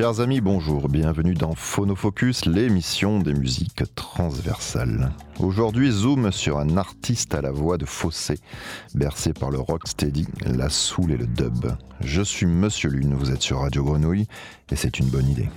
Chers amis, bonjour, bienvenue dans Phonofocus, l'émission des musiques transversales. Aujourd'hui, zoom sur un artiste à la voix de fossé, bercé par le rocksteady, la soul et le dub. Je suis Monsieur Lune, vous êtes sur Radio Grenouille, et c'est une bonne idée.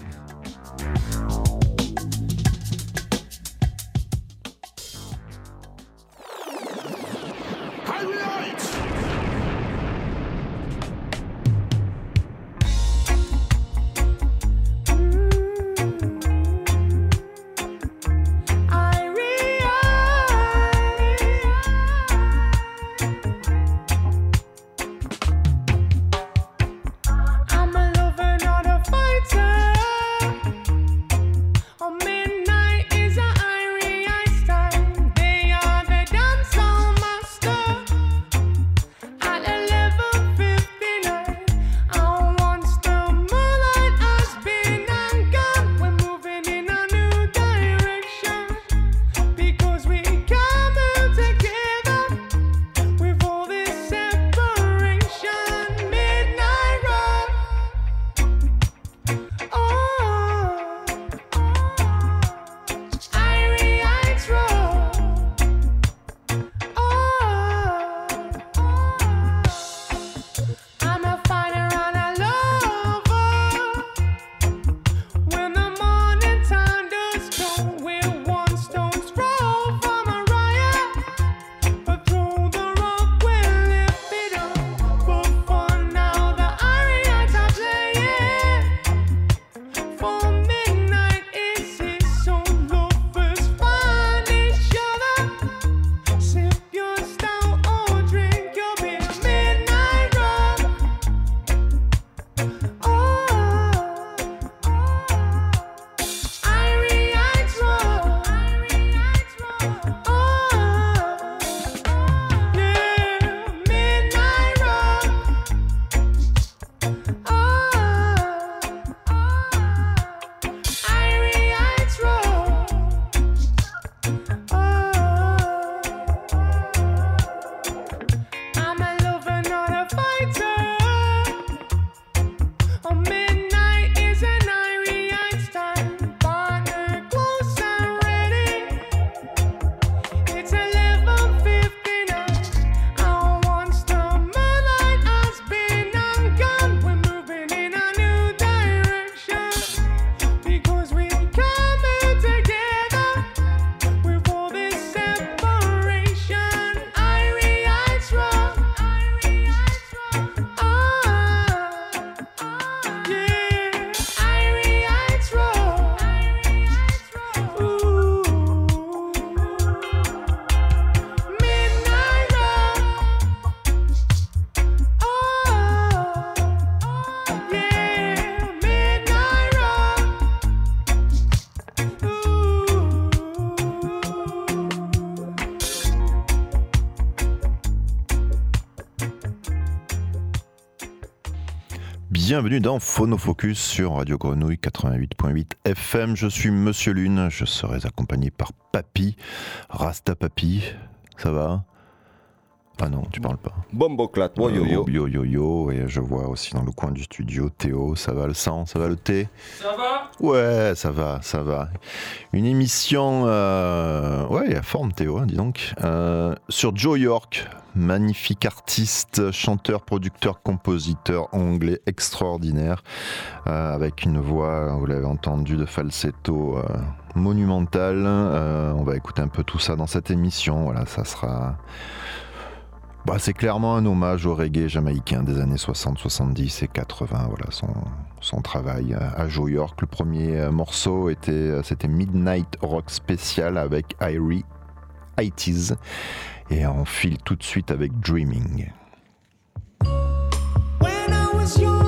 Bienvenue dans Phonofocus sur Radio Grenouille 88.8 FM. Je suis Monsieur Lune, je serai accompagné par Papy, Rasta Papy. Ça va? Ah non, tu parles pas. Bomboclat, yo yo. Yo yo yo, et je vois aussi dans le coin du studio Théo, ça va le sang, ça va le thé? Ça va? Ouais, ça va, ça va. Une émission, euh... ouais, il y a forme Théo, hein, dis donc, euh, sur Joe York, magnifique artiste, chanteur, producteur, compositeur anglais extraordinaire, euh, avec une voix, vous l'avez entendu, de falsetto euh, monumental. Euh, on va écouter un peu tout ça dans cette émission, voilà, ça sera... Bah, c'est clairement un hommage au reggae jamaïcain des années 60, 70 et 80. Voilà son, travail à Joe York. Le premier euh, morceau était euh, c'était Midnight Rock Special avec Irie 80 et on file tout de suite avec Dreaming. dream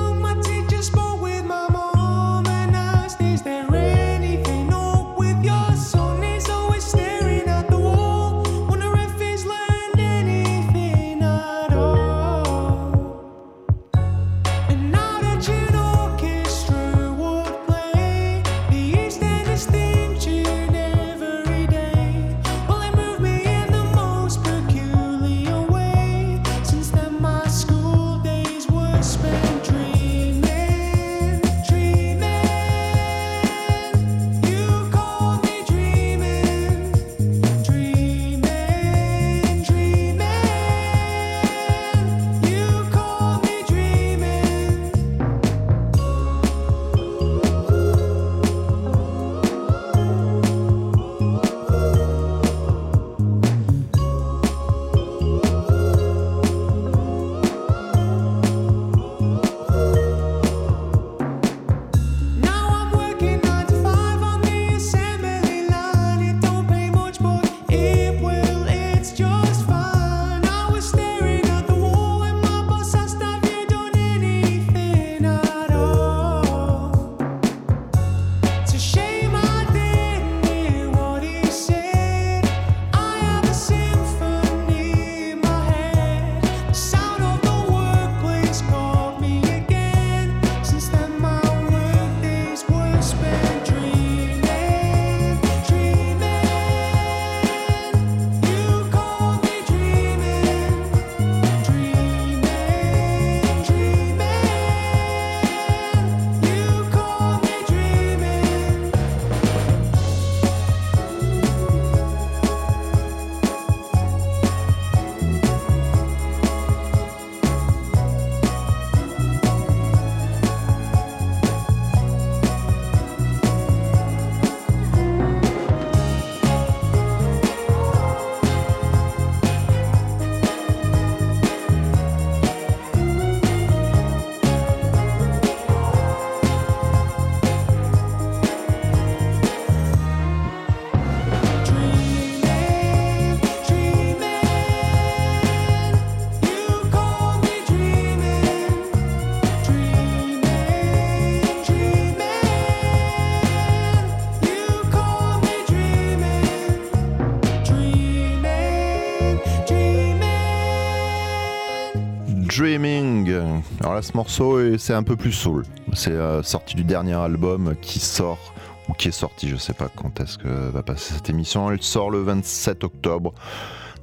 ce morceau, c'est un peu plus soul. C'est euh, sorti du dernier album qui sort, ou qui est sorti, je sais pas quand est-ce que va passer cette émission. Elle sort le 27 octobre.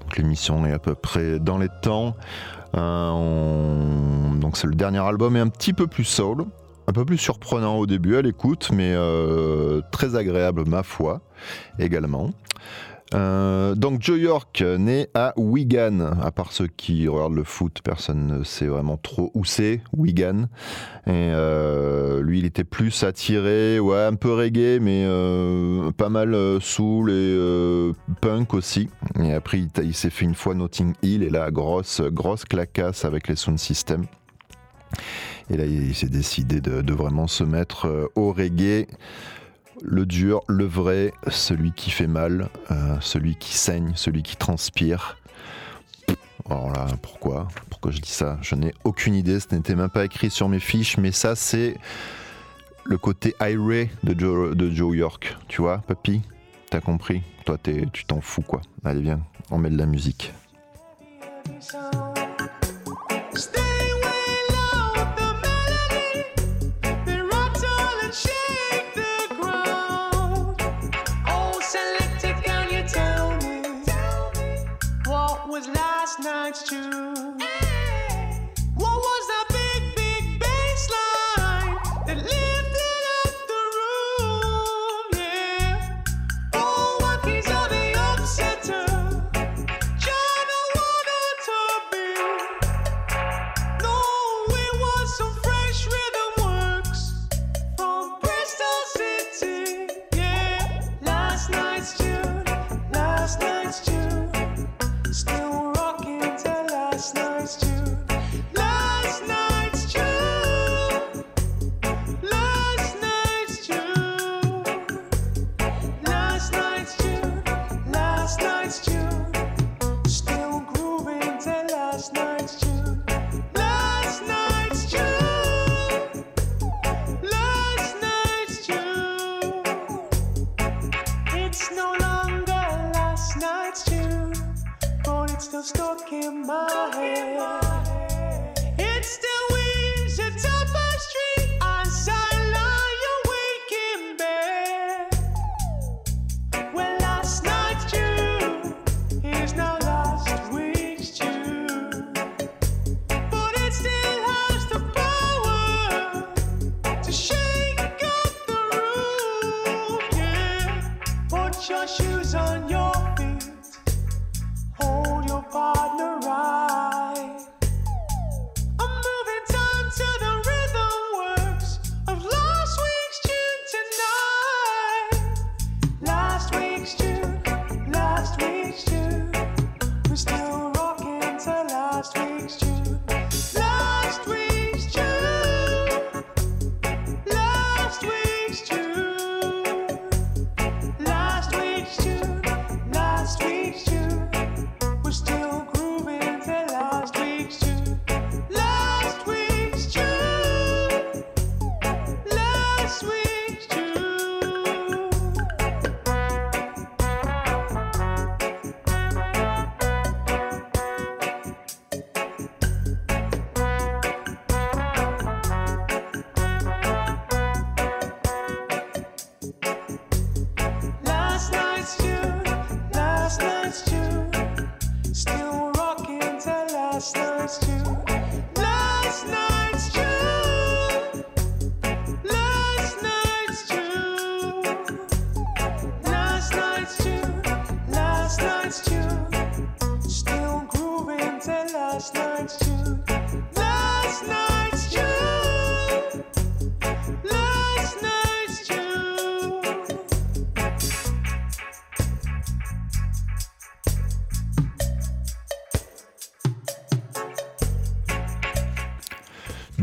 Donc l'émission est à peu près dans les temps. Euh, donc c'est le dernier album et un petit peu plus soul. Un peu plus surprenant au début à l'écoute, mais euh, très agréable ma foi également. Euh, donc Joe York, né à Wigan. À part ceux qui regardent le foot, personne ne sait vraiment trop où c'est, Wigan. Euh, lui, il était plus attiré, ouais, un peu reggae, mais euh, pas mal soul et punk aussi. Et après, il, s'est fait une fois Notting Hill, et là, grosse, grosse clacasse avec les sound systems. Et là, il s'est décidé de, vraiment se mettre au reggae le dur, le vrai, celui qui fait mal, euh, celui qui saigne, celui qui transpire. Alors là, pourquoi? Pourquoi je dis ça? Je n'ai aucune idée, ce n'était même pas écrit sur mes fiches, mais ça c'est le côté iré de Joe, de Joe York. Tu vois, papy? T'as compris? Toi, tu t'en fous quoi. Allez, viens, on met de la musique.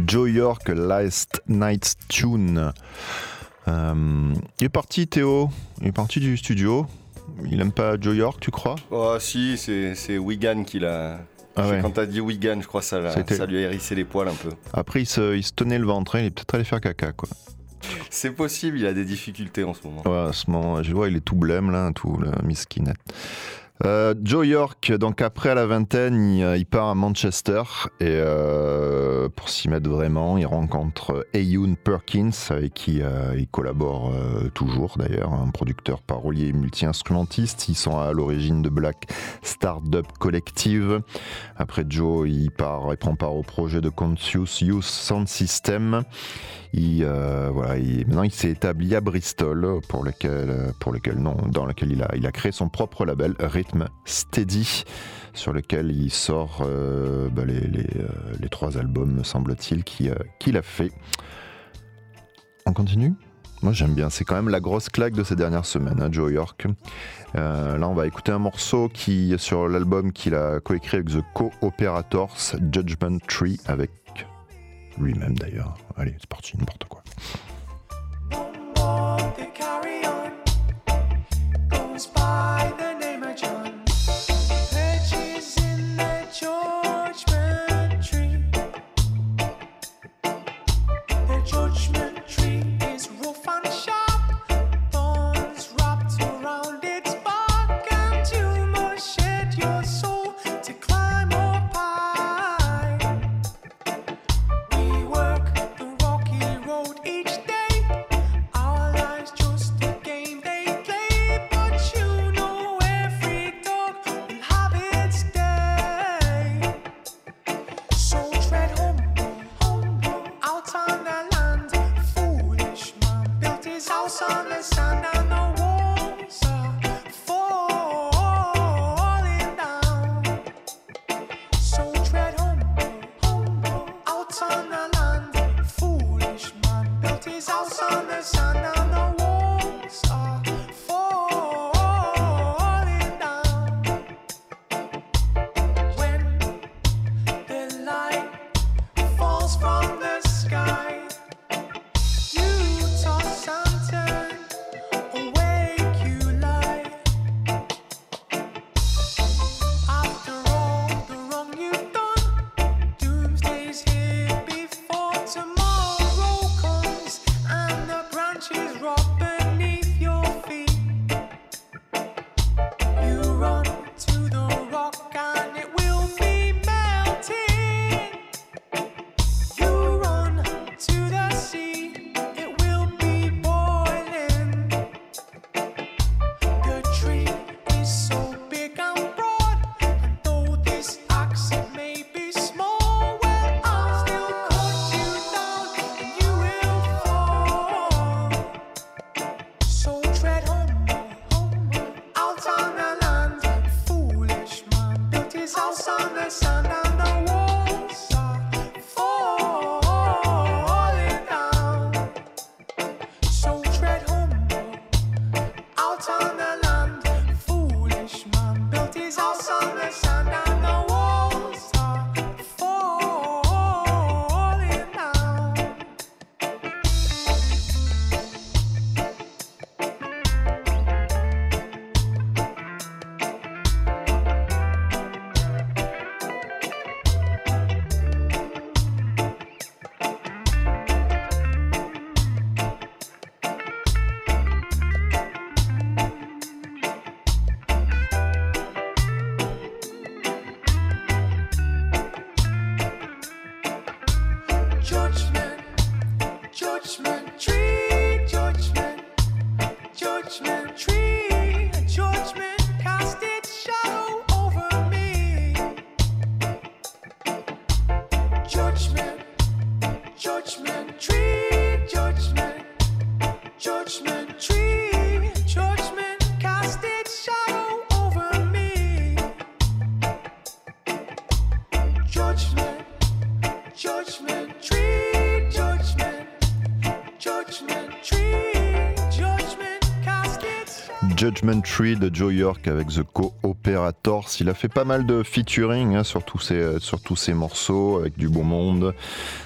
Joe York, Last Night's Tune. Euh, il est parti, Théo. Il est parti du studio. Il aime pas Joe York, tu crois? Oh, si, c'est Wigan qui l'a. Ah ouais. Quand t'as dit Wigan, je crois que ça, ça lui a hérissé les poils un peu. Après, il se, il se tenait le ventre, hein. il est peut-être allé faire caca, quoi. C'est possible, il a des difficultés en ce moment. Ouais, en ce moment, je vois, il est tout blême, là, tout, la miskinette. Euh, Joe York, donc après la vingtaine, il, euh, part à Manchester et euh, pour s'y mettre vraiment, il rencontre Ayun Perkins avec qui il collabore toujours d'ailleurs, un producteur parolier multi-instrumentiste. Ils sont à l'origine de Black Startup Collective. Après Joe, il part, il prend part au projet de Conscious Youth Sound System. Il, euh, voilà, maintenant, il s'est établi à Bristol, pour lequel, pour lequel non, dans lequel il a, il a créé son propre label, Rhythm Steady, sur lequel il sort euh, bah, les, euh, trois albums, me semble-t-il, qu'il a fait. On continue? Moi j'aime bien, c'est quand même la grosse claque de ces dernières semaines, hein, Joe York. là on va écouter un morceau qui sur l'album qu'il a coécrit avec The Co-Operators, Judgment Tree, avec lui-même d'ailleurs. Allez, c'est parti, n'importe quoi. Judgment Tree de Joe York avec The Co-Operators. Il a fait pas mal de featuring hein, sur, tous ses, morceaux avec du beau monde.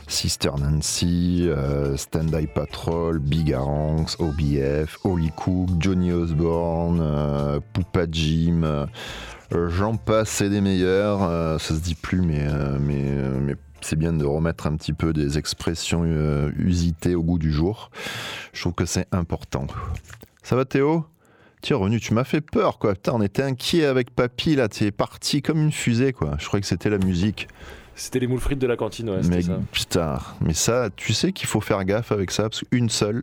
Sister Nancy, euh, Stand Eye Patrol, Big Aranx, OBF, Holy Cook, Johnny Osborne, euh, Jim. Euh, j'en passe, c'est des meilleurs. ça se dit plus, mais, mais c'est bien de remettre un petit peu des expressions usitées au goût du jour. Je trouve que c'est important. Ça va Théo? Tiens, Renu, tu m'as fait peur, quoi. Putain, on était inquiet avec papy, là. Tu es parti comme une fusée, quoi. Je croyais que c'était la musique. C'était les moules frites de la cantine, ouais. Mais ça. putain, mais ça, tu sais qu'il faut faire gaffe avec ça, parce qu'une seule.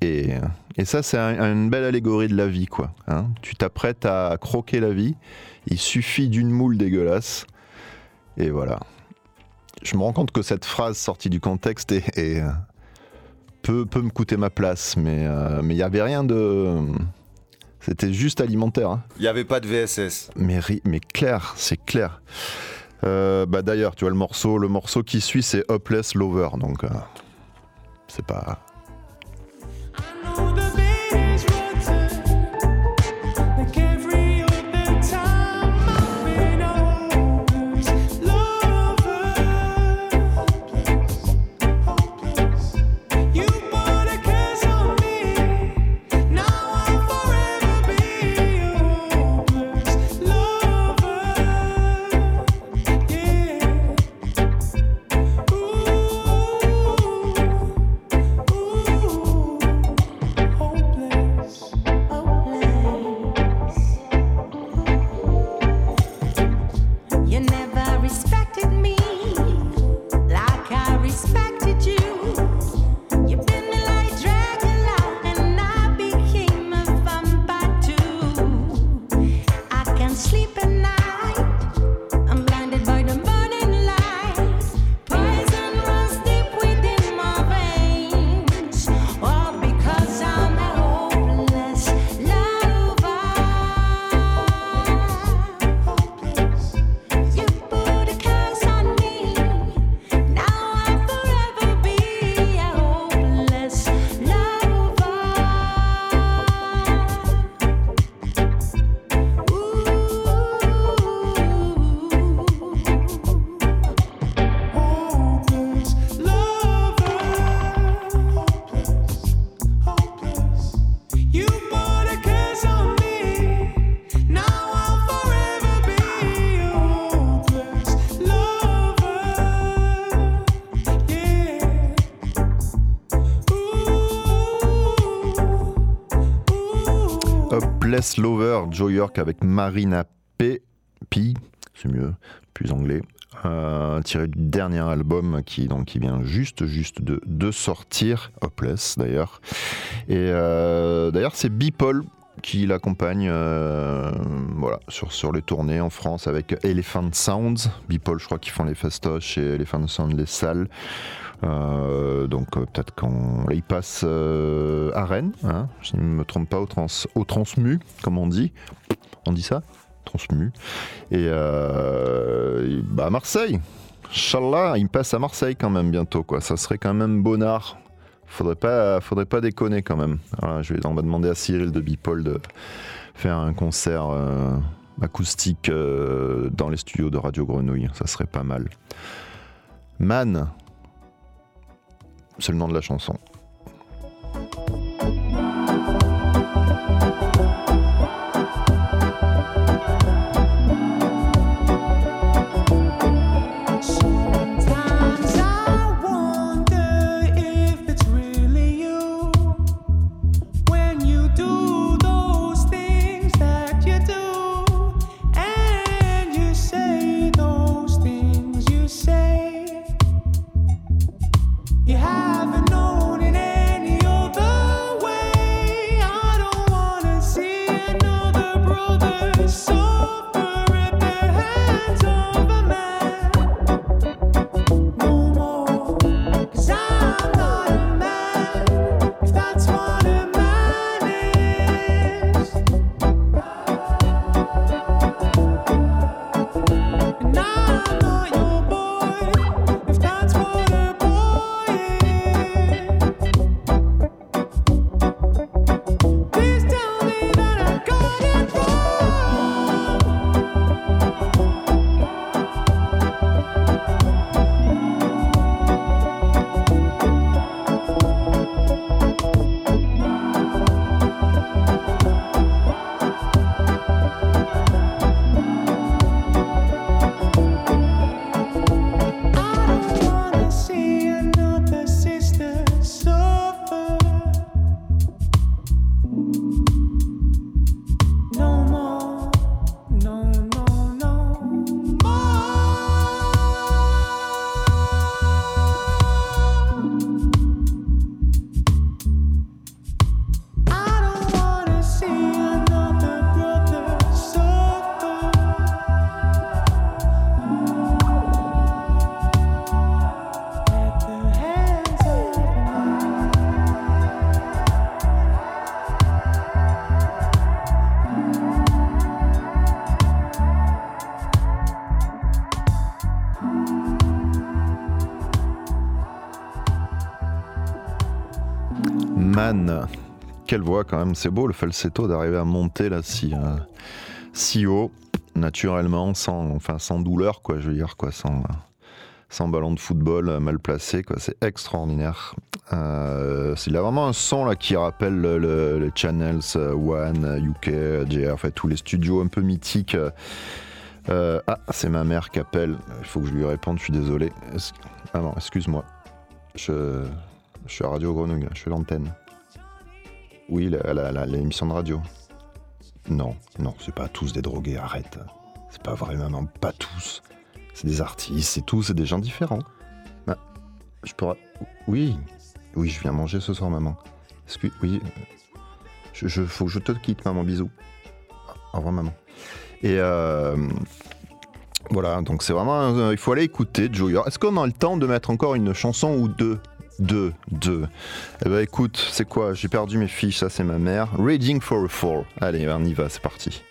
Et, et ça, c'est une belle allégorie de la vie, quoi. Hein. tu t'apprêtes à croquer la vie, il suffit d'une moule dégueulasse. Et voilà. Je me rends compte que cette phrase sortie du contexte est, peut, peut, me coûter ma place, mais euh, il n'y avait rien de c'était juste alimentaire. Hein. Il n'y avait pas de VSS. Mais, mais clair, c'est clair. Euh, bah d'ailleurs, tu vois le morceau, le morceau qui suit, c'est Hopeless Lover, donc euh, c'est pas Lover, Joe York avec Marina P. P, c'est mieux, plus anglais. Euh, tiré du dernier album qui, vient juste, juste de, de sortir, Hopeless d'ailleurs. Et euh, d'ailleurs, c'est Bipol qui l'accompagne euh, voilà, sur, sur les tournées en France avec Elephant Sounds. Bipol, je crois qu'ils font les festoches et Elephant Sounds les salles. Euh, donc euh, peut-être qu'on il passe à Rennes, hein, je ne me trompe pas, au, trans, au Transmu, comme on dit. On dit ça? Transmu. Et bah, à Marseille. Inch'Allah, il passe à Marseille quand même bientôt. Quoi. Ça serait quand même bonnard. Faudrait pas, faudrait pas déconner quand même. je vais, on va demander à Cyril de Bipol de faire un concert acoustique dans les studios de Radio Grenouille. Ça serait pas mal. Man, c'est le nom de la chanson. Quelle voix quand même, c'est beau le falsetto d'arriver à monter là si, euh, si haut, naturellement, sans, enfin, sans douleur, quoi, je veux dire, quoi, sans, sans ballon de football mal placé, quoi, c'est extraordinaire. Euh, il a vraiment un son là qui rappelle les channels euh, One, UK, JR, fait tous les studios un peu mythiques. Euh, ah, c'est ma mère qui appelle. Il faut que je lui réponde, je suis désolé. Ah non, excuse-moi. Je, je suis à Radio Grenouille, je fais l'antenne. Oui, l'émission de radio. Non, non, c'est pas tous des drogués, arrête. C'est pas vraiment pas tous. C'est des artistes, c'est tous, c'est des gens différents. Bah, je pourrais. Oui, oui, je viens manger ce soir, maman. Oui. Je, je, faut que je te quitte, maman. Bisous. Au revoir, maman. Et euh, voilà, donc c'est vraiment. il faut aller écouter Joe York. Est-ce qu'on a le temps de mettre encore une chanson ou deux? Deux, deux. Eh ben écoute, c'est quoi? J'ai perdu mes fiches, ça c'est ma mère. Reading for a Fall. Allez, on y va, c'est parti.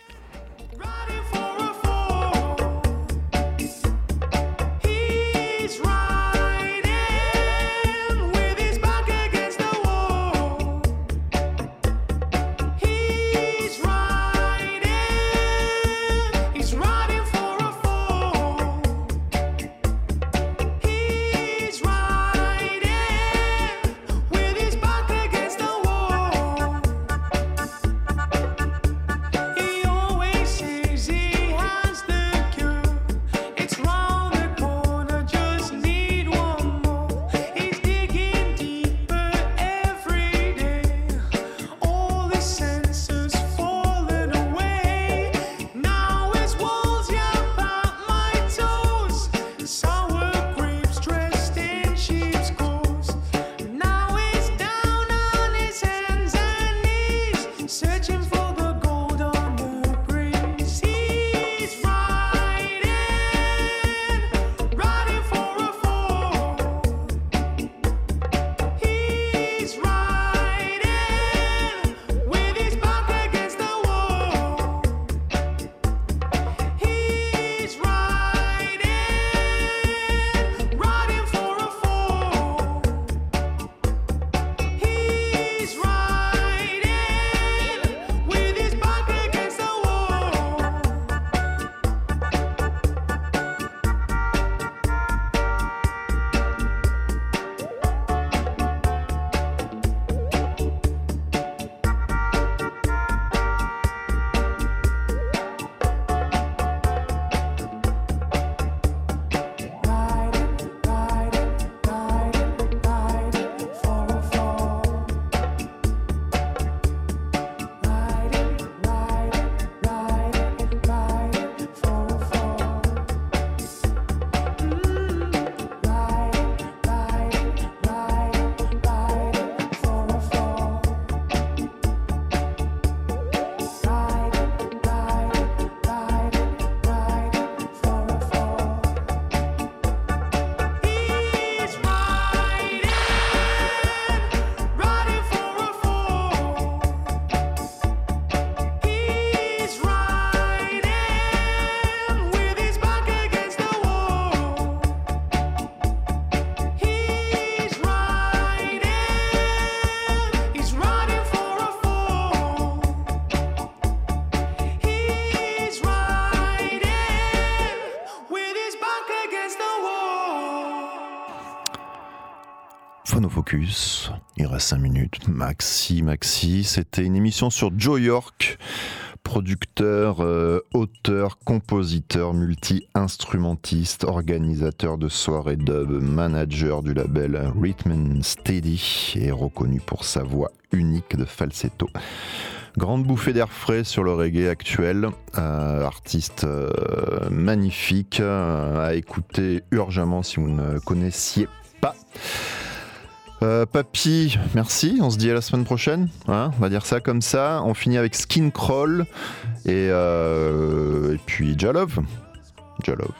Il reste 5 minutes. Maxi, Maxi. C'était une émission sur Joe York, producteur, euh, auteur, compositeur, multi-instrumentiste, organisateur de soirées dub, manager du label Rhythm Steady et reconnu pour sa voix unique de falsetto. Grande bouffée d'air frais sur le reggae actuel, euh, artiste euh, magnifique à écouter urgemment si vous ne connaissiez pas. Euh, papy, merci. On se dit à la semaine prochaine. Hein on va dire ça comme ça. On finit avec Skin Crawl et, euh, et puis Jalove. Jalove.